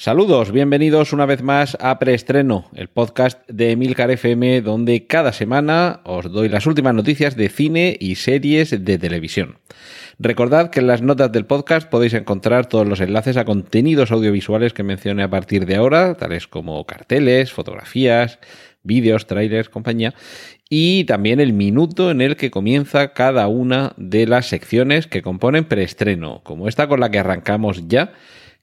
Saludos, bienvenidos una vez más a Preestreno, el podcast de Emilcar FM, donde cada semana os doy las últimas noticias de cine y series de televisión. Recordad que en las notas del podcast podéis encontrar todos los enlaces a contenidos audiovisuales que mencioné a partir de ahora, tales como carteles, fotografías, vídeos, trailers, compañía, y también el minuto en el que comienza cada una de las secciones que componen preestreno, como esta con la que arrancamos ya,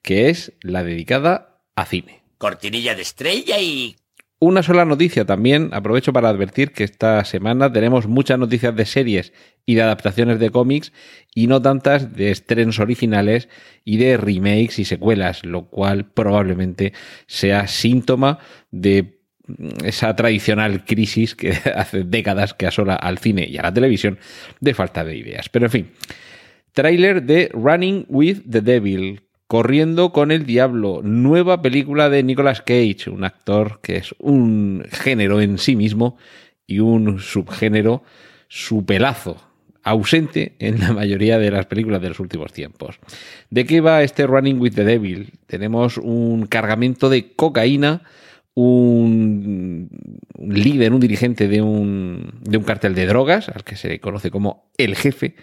que es la dedicada a cine. Cortinilla de estrella y... Una sola noticia también, aprovecho para advertir que esta semana tenemos muchas noticias de series y de adaptaciones de cómics y no tantas de estrenos originales y de remakes y secuelas, lo cual probablemente sea síntoma de esa tradicional crisis que hace décadas que asola al cine y a la televisión de falta de ideas. Pero en fin, tráiler de Running with the Devil, Corriendo con el Diablo, nueva película de Nicolas Cage, un actor que es un género en sí mismo y un subgénero su pelazo, ausente en la mayoría de las películas de los últimos tiempos. ¿De qué va este Running with the Devil? Tenemos un cargamento de cocaína, un líder, un dirigente de un, de un cartel de drogas, al que se conoce como el jefe,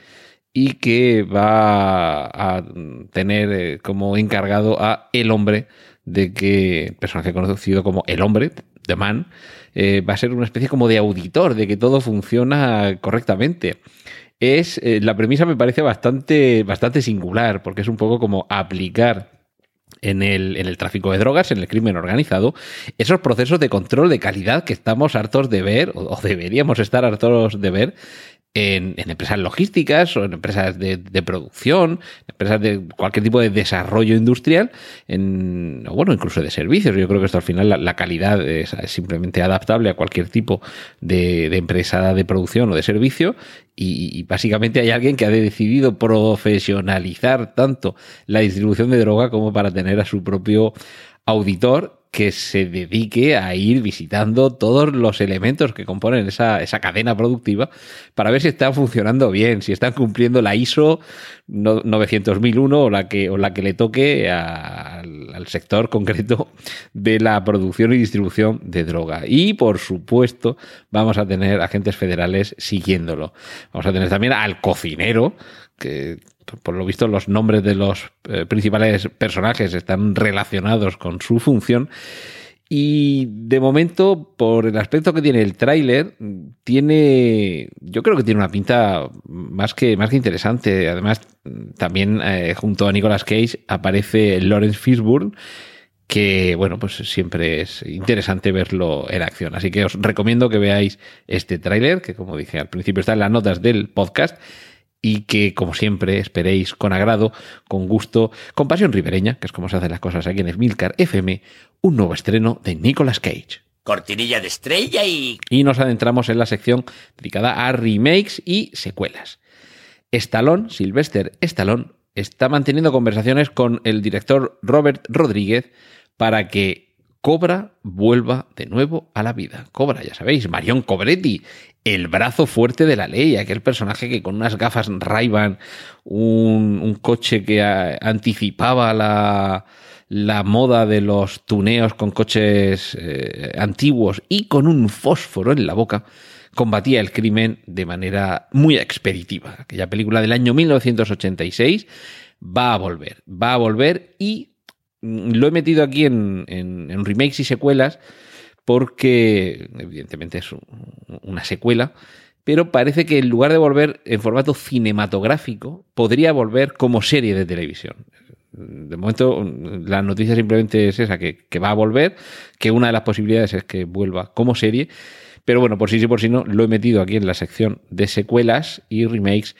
y que va a tener eh, como encargado a el hombre de que, personaje conocido como el hombre, The Man, eh, va a ser una especie como de auditor de que todo funciona correctamente. Es, eh, la premisa me parece bastante, bastante singular, porque es un poco como aplicar en el, en el, tráfico de drogas, en el crimen organizado, esos procesos de control de calidad que estamos hartos de ver, o, deberíamos estar hartos de ver, en, empresas logísticas o en empresas de, producción, empresas de cualquier tipo de desarrollo industrial, en, o bueno, incluso de servicios. Yo creo que esto al final la, calidad es, simplemente adaptable a cualquier tipo de, empresa de producción o de servicio y, y, básicamente hay alguien que ha decidido profesionalizar tanto la distribución de droga como para tener a su propio auditor que se dedique a ir visitando todos los elementos que componen esa, esa, cadena productiva para ver si están funcionando bien, si están cumpliendo la ISO 9001 o la que, o la que le toque al, al sector concreto de la producción y distribución de droga. Y por supuesto, vamos a tener agentes federales siguiéndolo. Vamos a tener también al cocinero, que por lo visto los nombres de los eh, principales personajes están relacionados con su función. Y de momento, por el aspecto que tiene el tráiler, tiene. Yo creo que tiene una pinta más que, más que interesante. Además, también eh, junto a Nicolas Cage aparece Lawrence Fishburne, que bueno, pues siempre es interesante verlo en acción. Así que os recomiendo que veáis este tráiler, que como dije al principio está en las notas del podcast y que, como siempre, esperéis con agrado, con gusto, con pasión ribereña, que es como se hacen las cosas aquí en Smilcar FM, un nuevo estreno de Nicolas Cage. Cortinilla de estrella y... Y nos adentramos en la sección dedicada a remakes y secuelas. Stallone, Sylvester Stallone, está manteniendo conversaciones con el director Robert Rodríguez para que Cobra vuelva de nuevo a la vida. Cobra, ya sabéis, Marion Cobretti, el brazo fuerte de la ley, aquel personaje que con unas gafas ray un, coche que anticipaba la, moda de los tuneos con coches eh, antiguos y con un fósforo en la boca, combatía el crimen de manera muy expeditiva. Aquella película del año 1986 va a volver, va a volver y lo he metido aquí en, en, remakes y secuelas porque evidentemente es una secuela, pero parece que en lugar de volver en formato cinematográfico, podría volver como serie de televisión. De momento, la noticia simplemente es esa, que, que va a volver, que una de las posibilidades es que vuelva como serie, pero bueno, por sí sí por si no, lo he metido aquí en la sección de secuelas y remakes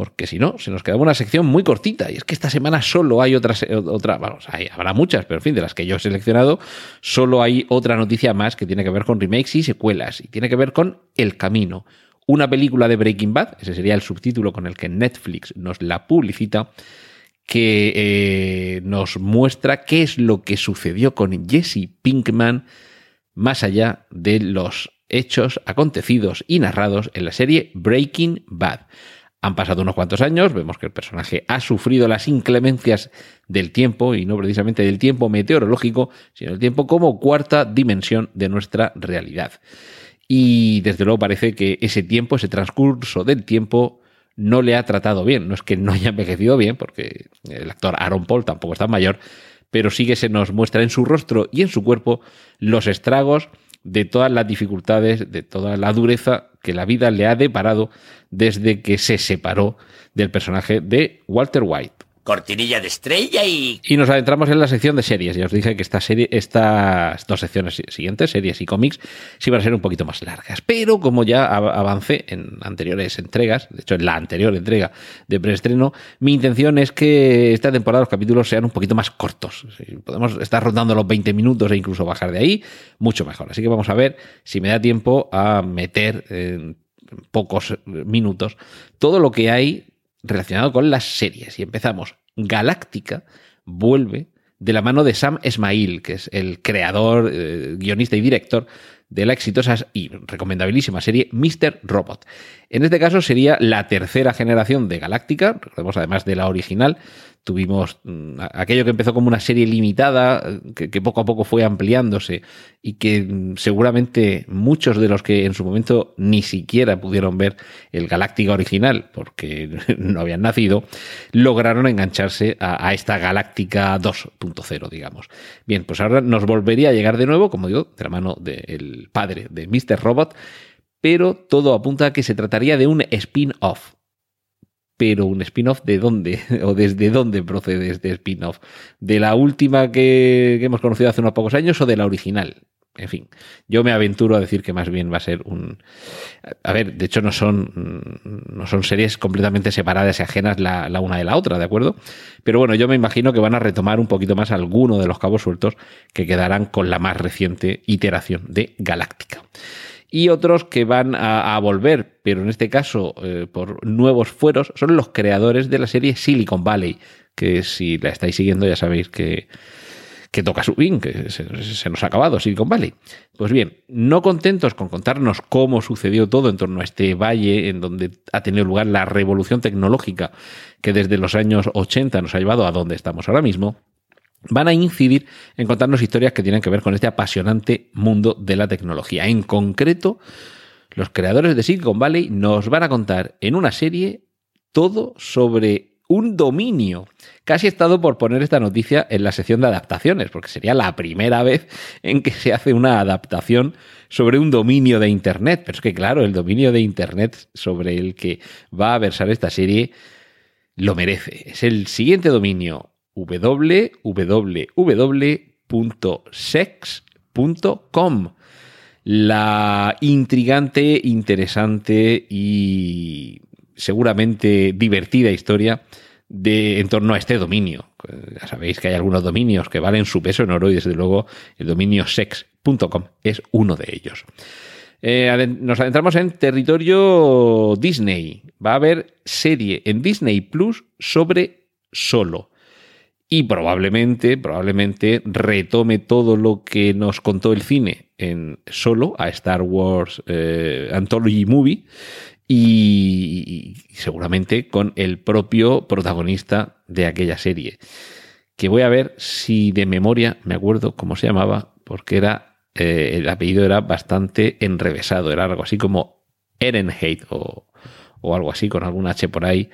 porque si no, se nos quedaba una sección muy cortita. Y es que esta semana solo hay otra, otra vamos, habrá muchas, pero en fin, de las que yo he seleccionado, solo hay otra noticia más que tiene que ver con remakes y secuelas. Y tiene que ver con El Camino, una película de Breaking Bad, ese sería el subtítulo con el que Netflix nos la publicita, que eh, nos muestra qué es lo que sucedió con Jesse Pinkman más allá de los hechos acontecidos y narrados en la serie Breaking Bad. Han pasado unos cuantos años, vemos que el personaje ha sufrido las inclemencias del tiempo, y no precisamente del tiempo meteorológico, sino del tiempo como cuarta dimensión de nuestra realidad. Y desde luego parece que ese tiempo, ese transcurso del tiempo, no le ha tratado bien. No es que no haya envejecido bien, porque el actor Aaron Paul tampoco está mayor, pero sí que se nos muestra en su rostro y en su cuerpo los estragos de todas las dificultades, de toda la dureza que la vida le ha deparado desde que se separó del personaje de Walter White cortinilla de estrella y... Y nos adentramos en la sección de series. Ya os dije que esta serie, estas dos secciones siguientes, series y cómics, sí van a ser un poquito más largas. Pero como ya avancé en anteriores entregas, de hecho en la anterior entrega de preestreno, mi intención es que esta temporada los capítulos sean un poquito más cortos. Podemos estar rondando los 20 minutos e incluso bajar de ahí, mucho mejor. Así que vamos a ver si me da tiempo a meter en pocos minutos todo lo que hay relacionado con las series. Y empezamos. Galáctica vuelve de la mano de Sam Esmail, que es el creador, eh, guionista y director de la exitosa y recomendabilísima serie Mr. Robot. En este caso sería la tercera generación de Galáctica, recordemos además de la original, tuvimos mm, aquello que empezó como una serie limitada, que, poco a poco fue ampliándose y que mm, seguramente muchos de los que en su momento ni siquiera pudieron ver el Galáctica original, porque no habían nacido, lograron engancharse a, esta Galáctica 2.0, digamos. Bien, pues ahora nos volvería a llegar de nuevo, como digo, de la mano del padre de Mr. Robot, pero todo apunta a que se trataría de un spin-off pero un spin-off de dónde o desde dónde procede este spin-off. ¿De la última que, hemos conocido hace unos pocos años o de la original? En fin, yo me aventuro a decir que más bien va a ser un... A ver, de hecho no son, no son series completamente separadas y ajenas la, la, una de la otra, ¿de acuerdo? Pero bueno, yo me imagino que van a retomar un poquito más alguno de los cabos sueltos que quedarán con la más reciente iteración de Galáctica y otros que van a, volver, pero en este caso eh, por nuevos fueros, son los creadores de la serie Silicon Valley, que si la estáis siguiendo ya sabéis que, que toca su fin, que se, nos ha acabado Silicon Valley. Pues bien, no contentos con contarnos cómo sucedió todo en torno a este valle en donde ha tenido lugar la revolución tecnológica que desde los años 80 nos ha llevado a donde estamos ahora mismo, van a incidir en contarnos historias que tienen que ver con este apasionante mundo de la tecnología. En concreto, los creadores de Silicon Valley nos van a contar en una serie todo sobre un dominio. Casi he estado por poner esta noticia en la sección de adaptaciones, porque sería la primera vez en que se hace una adaptación sobre un dominio de Internet. Pero es que, claro, el dominio de Internet sobre el que va a versar esta serie lo merece. Es el siguiente dominio www.sex.com. La intrigante, interesante y seguramente divertida historia de, en torno a este dominio. Ya sabéis que hay algunos dominios que valen su peso en oro y desde luego el dominio sex.com es uno de ellos. Eh, nos adentramos en territorio Disney. Va a haber serie en Disney Plus sobre solo y probablemente, probablemente retome todo lo que nos contó el cine en solo a Star Wars eh, Anthology Movie y, seguramente con el propio protagonista de aquella serie. Que voy a ver si de memoria me acuerdo cómo se llamaba, porque era eh, el apellido era bastante enrevesado, era algo así como Ehrenheit o, o algo así, con alguna H por ahí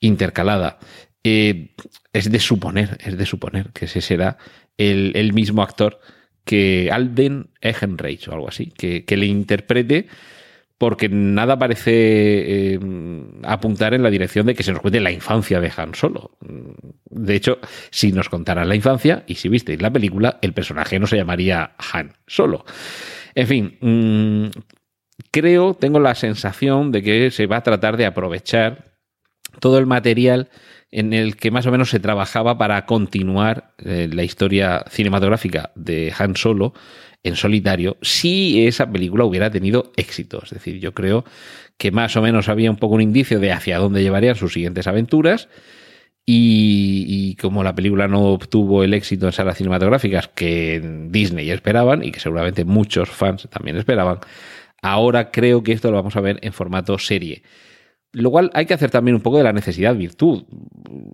intercalada. Eh, es de suponer, es de suponer que ese será el, mismo actor que Alden Ehrenreich o algo así, que, le interprete porque nada parece eh, apuntar en la dirección de que se nos cuente la infancia de Han Solo. De hecho, si nos contaran la infancia, y si visteis la película, el personaje no se llamaría Han Solo. En fin, mm, creo, tengo la sensación de que se va a tratar de aprovechar todo el material en el que más o menos se trabajaba para continuar eh, la historia cinematográfica de Han Solo en solitario si esa película hubiera tenido éxito. Es decir, yo creo que más o menos había un poco un indicio de hacia dónde llevarían sus siguientes aventuras. Y, como la película no obtuvo el éxito en salas cinematográficas que Disney esperaban y que seguramente muchos fans también esperaban, ahora creo que esto lo vamos a ver en formato serie. Lo cual hay que hacer también un poco de la necesidad virtud.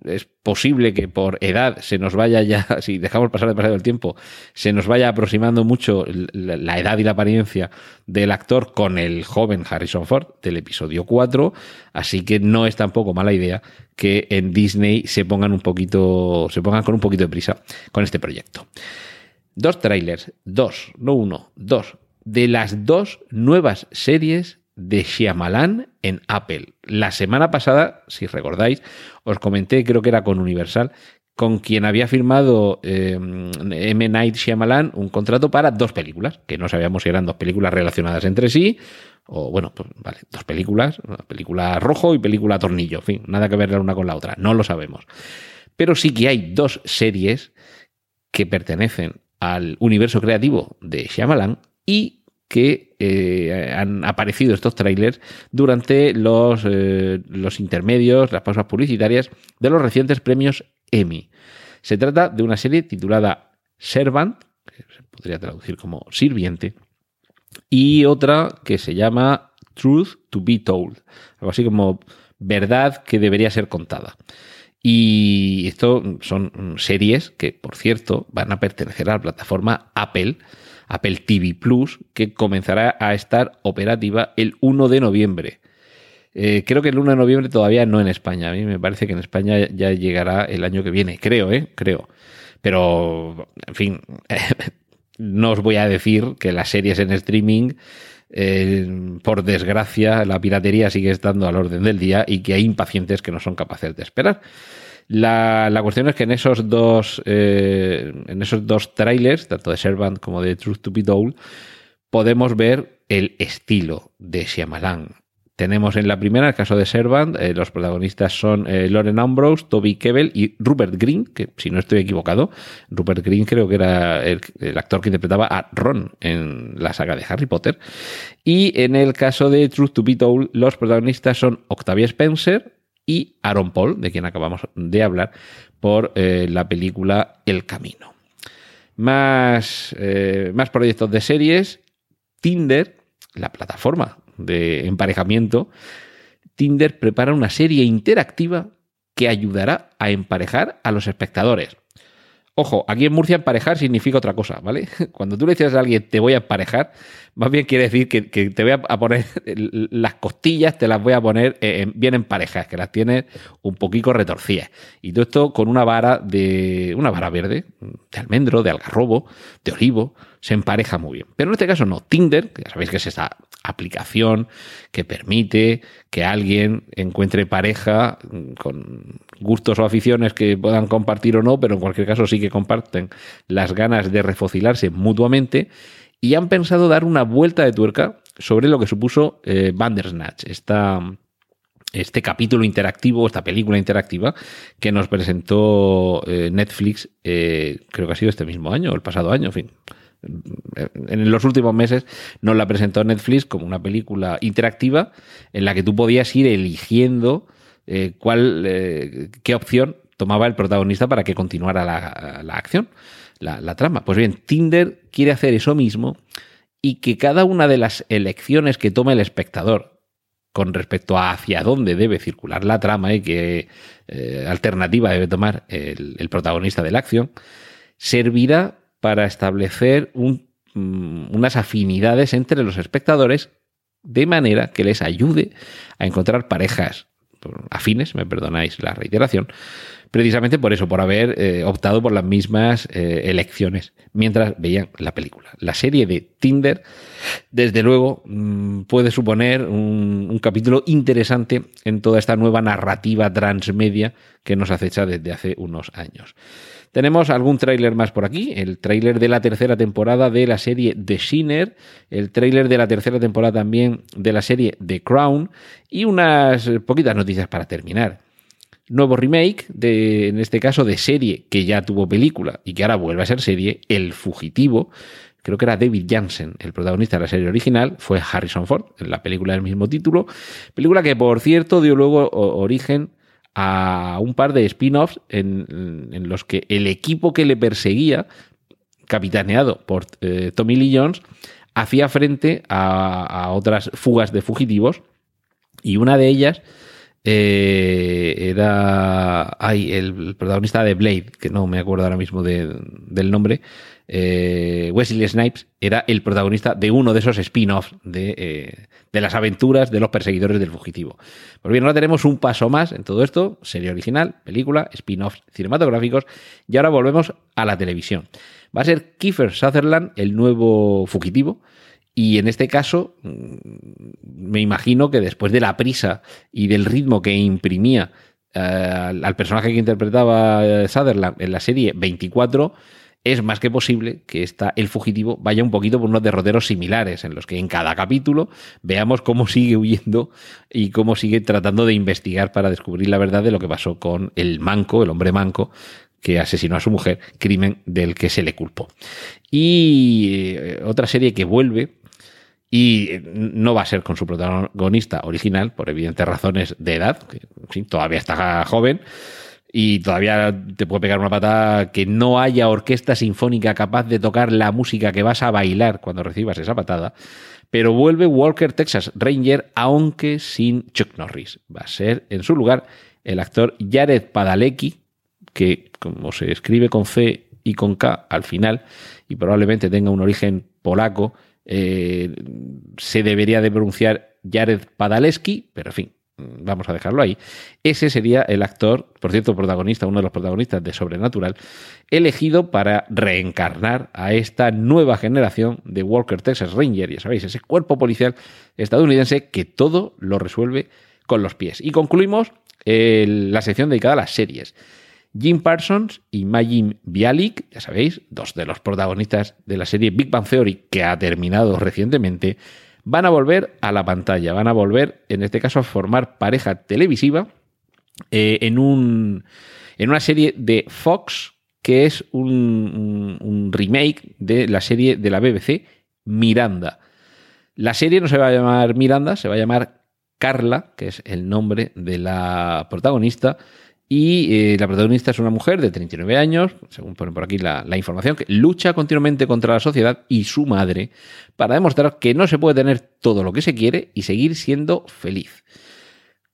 Es posible que por edad se nos vaya ya, si dejamos pasar demasiado el tiempo, se nos vaya aproximando mucho la edad y la apariencia del actor con el joven Harrison Ford del episodio 4. Así que no es tampoco mala idea que en Disney se pongan un poquito, se pongan con un poquito de prisa con este proyecto. Dos trailers, dos, no uno, dos, de las dos nuevas series de Shyamalan en Apple. La semana pasada, si recordáis, os comenté, creo que era con Universal, con quien había firmado eh, M. Night Shyamalan un contrato para dos películas, que no sabíamos si eran dos películas relacionadas entre sí, o bueno, pues vale, dos películas, película rojo y película tornillo, en fin, nada que ver la una con la otra, no lo sabemos. Pero sí que hay dos series que pertenecen al universo creativo de Shyamalan y que eh, han aparecido estos trailers durante los, eh, los intermedios, las pausas publicitarias de los recientes premios Emmy. Se trata de una serie titulada Servant, que se podría traducir como sirviente, y otra que se llama Truth to be Told, algo así como verdad que debería ser contada. Y esto son series que, por cierto, van a pertenecer a la plataforma Apple, Apple TV Plus, que comenzará a estar operativa el 1 de noviembre. Eh, creo que el 1 de noviembre todavía no en España. A mí me parece que en España ya llegará el año que viene. Creo, ¿eh? Creo. Pero, en fin, no os voy a decir que las series en streaming, eh, por desgracia, la piratería sigue estando al orden del día y que hay impacientes que no son capaces de esperar. La, cuestión es que en esos dos, eh, en esos dos trailers, tanto de Servant como de Truth to Be Told, podemos ver el estilo de Shyamalan. Tenemos en la primera, el caso de Servant, eh, los protagonistas son eh, Lauren Ambrose, Toby Kebbell y Rupert Green, que si no estoy equivocado, Rupert Green creo que era el, el, actor que interpretaba a Ron en la saga de Harry Potter. Y en el caso de Truth to Be Told, los protagonistas son Octavia Spencer, y Aaron Paul, de quien acabamos de hablar, por eh, la película El Camino. Más, eh, más proyectos de series. Tinder, la plataforma de emparejamiento, Tinder prepara una serie interactiva que ayudará a emparejar a los espectadores. Ojo, aquí en Murcia emparejar significa otra cosa, ¿vale? Cuando tú le dices a alguien te voy a emparejar, más bien quiere decir que, te voy a poner las costillas, te las voy a poner eh, bien en parejas, que las tienes un poquito retorcidas. Y todo esto con una vara de. una vara verde, de almendro, de algarrobo, de olivo, se empareja muy bien. Pero en este caso no. Tinder, que ya sabéis que es esta aplicación que permite que alguien encuentre pareja con gustos o aficiones que puedan compartir o no, pero en cualquier caso sí que comparten las ganas de refocilarse mutuamente y han pensado dar una vuelta de tuerca sobre lo que supuso eh, Bandersnatch, este capítulo interactivo, esta película interactiva que nos presentó eh, Netflix, eh, creo que ha sido este mismo año, el pasado año, en fin. En los últimos meses nos la presentó Netflix como una película interactiva en la que tú podías ir eligiendo cuál, qué opción tomaba el protagonista para que continuara la acción la, trama. Pues bien, Tinder quiere hacer eso mismo y que cada una de las elecciones que tome el espectador con respecto a hacia dónde debe circular la trama y qué eh, alternativa debe tomar el, protagonista de la acción, servirá para establecer mm, unas afinidades entre los espectadores de manera que les ayude a encontrar parejas afines, me perdonáis la reiteración, precisamente por eso, por haber eh, optado por las mismas eh, elecciones mientras veían la película. La serie de Tinder, desde luego, mm, puede suponer un, capítulo interesante en toda esta nueva narrativa transmedia que nos acecha desde hace unos años. Tenemos algún tráiler más por aquí, el tráiler de la tercera temporada de la serie The Sinner, el tráiler de la tercera temporada también de la serie The Crown y unas poquitas noticias para terminar. Nuevo remake, de, en este caso de serie que ya tuvo película y que ahora vuelve a ser serie, El Fugitivo, creo que era David Jansen, el protagonista de la serie original, fue Harrison Ford, en la película del mismo título. Película que, por cierto, dio luego origen a un par de spin-offs en, los que el equipo que le perseguía, capitaneado por eh, Tommy Lee Jones, hacía frente a, otras fugas de fugitivos y una de ellas eh, era el protagonista de Blade, que no me acuerdo ahora mismo del nombre, eh, Wesley Snipes era el protagonista de uno de esos spin-offs de, eh, de, las aventuras de los perseguidores del fugitivo. Pues bien, ahora tenemos un paso más en todo esto, serie original, película, spin-offs cinematográficos, y ahora volvemos a la televisión. Va a ser Kiefer Sutherland el nuevo fugitivo, y en este caso, mm, me imagino que después de la prisa y del ritmo que imprimía eh, al personaje que interpretaba Sutherland en la serie 24, es más que posible que esta, el fugitivo vaya un poquito por unos derroteros similares, en los que en cada capítulo veamos cómo sigue huyendo y cómo sigue tratando de investigar para descubrir la verdad de lo que pasó con el manco, el hombre manco, que asesinó a su mujer, crimen del que se le culpó. Y eh, otra serie que vuelve, y no va a ser con su protagonista original, por evidentes razones de edad, que todavía está joven, y todavía te puede pegar una patada que no haya orquesta sinfónica capaz de tocar la música que vas a bailar cuando recibas esa patada. Pero vuelve Walker Texas Ranger, aunque sin Chuck Norris. Va a ser en su lugar el actor Jared Padalecki, que como se escribe con C y con K al final, y probablemente tenga un origen polaco, eh, se debería de pronunciar Jared Padalecki, pero en fin, vamos a dejarlo ahí. Ese sería el actor, por cierto, protagonista, uno de los protagonistas de Sobrenatural, elegido para reencarnar a esta nueva generación de Walker Texas Ranger, ya sabéis, ese cuerpo policial estadounidense que todo lo resuelve con los pies. Y concluimos la sección dedicada a las series. Jim Parsons y Majin Bialik, ya sabéis, dos de los protagonistas de la serie Big Bang Theory que ha terminado recientemente, van a volver a la pantalla, van a volver, en este caso, a formar pareja televisiva eh, en, un, en una serie de Fox que es un, remake de la serie de la BBC Miranda. La serie no se va a llamar Miranda, se va a llamar Carla, que es el nombre de la protagonista, y eh, la protagonista es una mujer de 39 años, según ponen por aquí la, información, que lucha continuamente contra la sociedad y su madre para demostrar que no se puede tener todo lo que se quiere y seguir siendo feliz.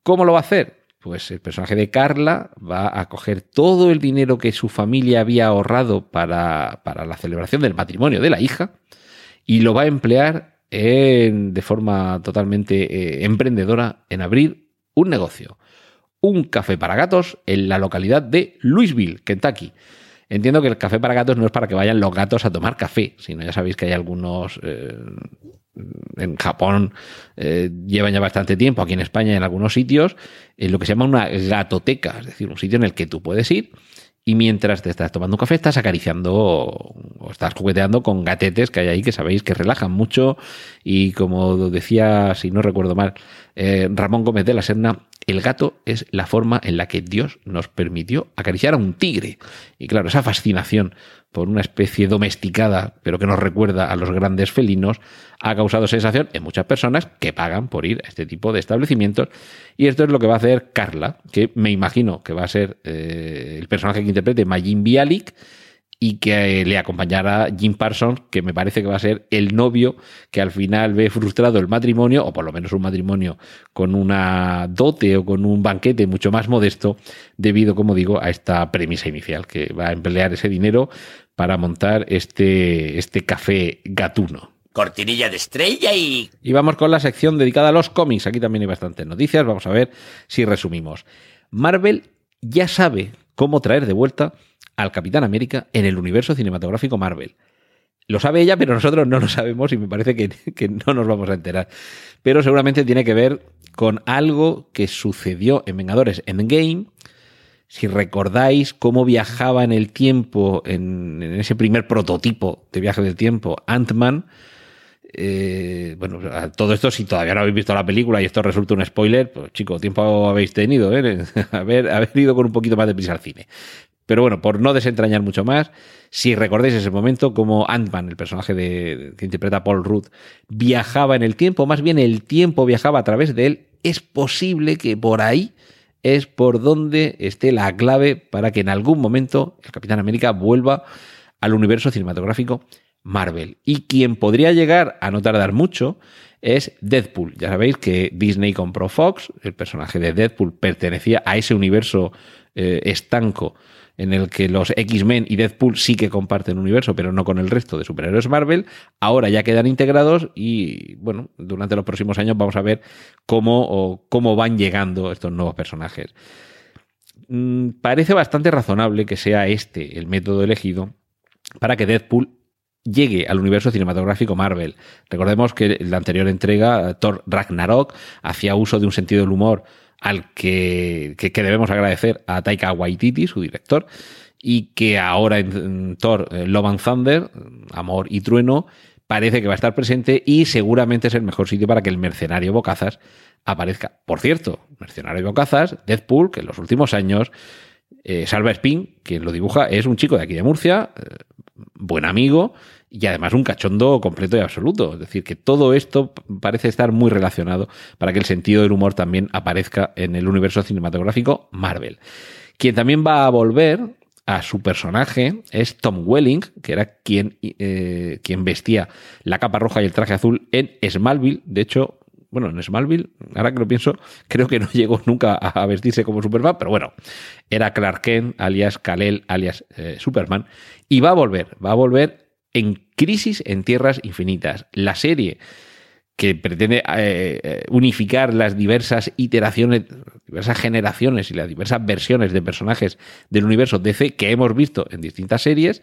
¿Cómo lo va a hacer? Pues el personaje de Carla va a coger todo el dinero que su familia había ahorrado para, para la celebración del matrimonio de la hija y lo va a emplear en, de forma totalmente eh, emprendedora en abrir un negocio un café para gatos en la localidad de Louisville, Kentucky. Entiendo que el café para gatos no es para que vayan los gatos a tomar café, sino ya sabéis que hay algunos eh, en Japón eh, llevan ya bastante tiempo, aquí en España en algunos sitios, en lo que se llama una gatoteca, es decir, un sitio en el que tú puedes ir y mientras te estás tomando un café estás acariciando o estás jugueteando con gatetes que hay ahí que sabéis que relajan mucho y como decía, si no recuerdo mal, eh, Ramón Gómez de la Serna, el gato es la forma en la que Dios nos permitió acariciar a un tigre. Y claro, esa fascinación por una especie domesticada, pero que nos recuerda a los grandes felinos, ha causado sensación en muchas personas que pagan por ir a este tipo de establecimientos. Y esto es lo que va a hacer Carla, que me imagino que va a ser eh, el personaje que interprete Majin Bialik, y que le acompañara Jim Parsons, que me parece que va a ser el novio que al final ve frustrado el matrimonio, o por lo menos un matrimonio con una dote o con un banquete mucho más modesto, debido, como digo, a esta premisa inicial, que va a emplear ese dinero para montar este, este café gatuno. Cortinilla de estrella y... Y vamos con la sección dedicada a los cómics. Aquí también hay bastantes noticias. Vamos a ver si resumimos. Marvel ya sabe cómo traer de vuelta al Capitán América en el universo cinematográfico Marvel. Lo sabe ella, pero nosotros no lo sabemos y me parece que, no nos vamos a enterar. Pero seguramente tiene que ver con algo que sucedió en Vengadores Endgame. Si recordáis cómo viajaba en el tiempo, en, ese primer prototipo de viaje del tiempo, Ant-Man, eh, bueno, todo esto, si todavía no habéis visto la película y esto resulta un spoiler, pues chico, tiempo habéis tenido, ¿eh? haber, haber ido con un poquito más de prisa al cine. Pero bueno, por no desentrañar mucho más, si recordáis ese momento, como Ant-Man, el personaje de, que interpreta Paul Rudd, viajaba en el tiempo, más bien el tiempo viajaba a través de él, es posible que por ahí es por donde esté la clave para que en algún momento el Capitán América vuelva al universo cinematográfico Marvel. Y quien podría llegar a no tardar mucho es Deadpool. Ya sabéis que Disney compró Fox, el personaje de Deadpool pertenecía a ese universo eh, estanco en el que los X-Men y Deadpool sí que comparten universo, pero no con el resto de superhéroes Marvel, ahora ya quedan integrados y, bueno, durante los próximos años vamos a ver cómo, o cómo van llegando estos nuevos personajes. Mm, parece bastante razonable que sea este el método elegido para que Deadpool llegue al universo cinematográfico Marvel. Recordemos que en la anterior entrega, Thor Ragnarok, hacía uso de un sentido del humor al que, debemos agradecer a Taika Waititi, su director, y que ahora en, Thor eh, Love and Thunder, Amor y Trueno, parece que va a estar presente y seguramente es el mejor sitio para que el mercenario Bocazas aparezca. Por cierto, mercenario Bocazas, Deadpool, que en los últimos años, eh, Salva Spin, quien lo dibuja, es un chico de aquí de Murcia, eh, buen amigo y además un cachondo completo y absoluto. Es decir, que todo esto parece estar muy relacionado para que el sentido del humor también aparezca en el universo cinematográfico Marvel. Quien también va a volver a su personaje es Tom Welling, que era quien, eh, quien vestía la capa roja y el traje azul en Smallville. De hecho, bueno, en Smallville, ahora que lo pienso, creo que no llegó nunca a vestirse como Superman, pero bueno, era Clark Kent, alias Kal-El, alias eh, Superman, y va a volver, va a volver en Crisis en Tierras Infinitas, la serie que pretende eh, unificar las diversas iteraciones, diversas generaciones y las diversas versiones de personajes del universo DC que hemos visto en distintas series,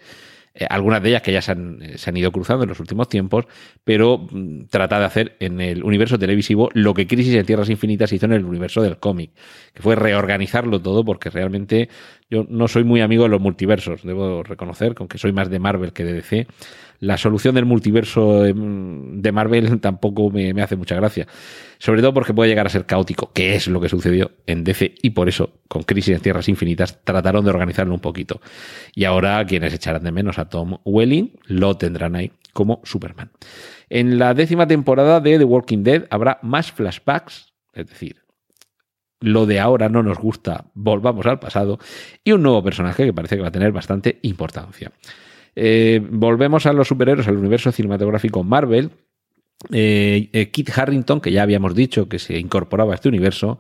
eh, algunas de ellas que ya se han, se han, ido cruzando en los últimos tiempos, pero mm, trata de hacer en el universo televisivo lo que Crisis en Tierras Infinitas hizo en el universo del cómic, que fue reorganizarlo todo porque realmente yo no soy muy amigo de los multiversos, debo reconocer, con que soy más de Marvel que de DC la solución del multiverso de Marvel tampoco me, hace mucha gracia. Sobre todo porque puede llegar a ser caótico, que es lo que sucedió en DC, y por eso, con Crisis en Tierras Infinitas, trataron de organizarlo un poquito. Y ahora quienes echarán de menos a Tom Welling lo tendrán ahí como Superman. En la décima temporada de The Walking Dead habrá más flashbacks, es decir, lo de ahora no nos gusta, volvamos al pasado, y un nuevo personaje que parece que va a tener bastante importancia. Eh, volvemos a los superhéroes, al universo cinematográfico Marvel. Eh, eh, Kit Harrington, que ya habíamos dicho que se incorporaba a este universo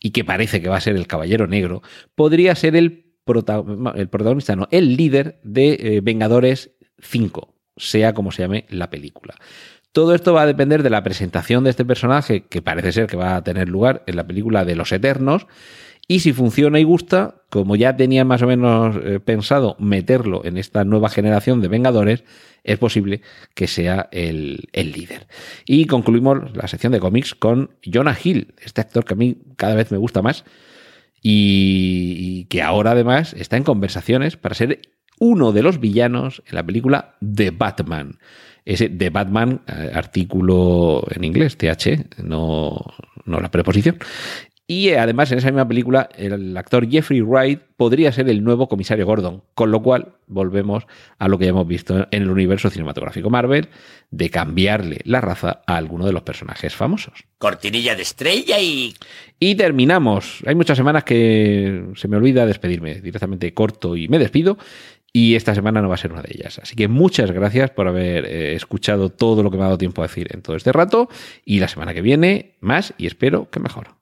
y que parece que va a ser el Caballero Negro, podría ser el, el protagonista, no, el líder de Vengadores 5, sea como se llame la película. Todo esto va a depender de la presentación de este personaje, que parece ser que va a tener lugar en la película de Los Eternos, y si funciona y gusta, como ya tenía más o menos eh, pensado meterlo en esta nueva generación de Vengadores, es posible que sea el, líder. Y concluimos la sección de cómics con Jonah Hill, este actor que a mí cada vez me gusta más y, que ahora además está en conversaciones para ser uno de los villanos en la película The Batman. Ese The Batman, eh, artículo en inglés, TH, no, no la preposición. Y eh, además, en esa misma película, el actor Jeffrey Wright podría ser el nuevo comisario Gordon, con lo cual volvemos a lo que ya hemos visto en el universo cinematográfico Marvel, de cambiarle la raza a alguno de los personajes famosos. Cortinilla de estrella y... Y terminamos. Hay muchas semanas que se me olvida despedirme. Directamente corto y me despido. Y esta semana no va a ser una de ellas. Así que muchas gracias por haber eh, escuchado todo lo que me ha dado tiempo a decir en todo este rato. Y la semana que viene, más y espero que mejor.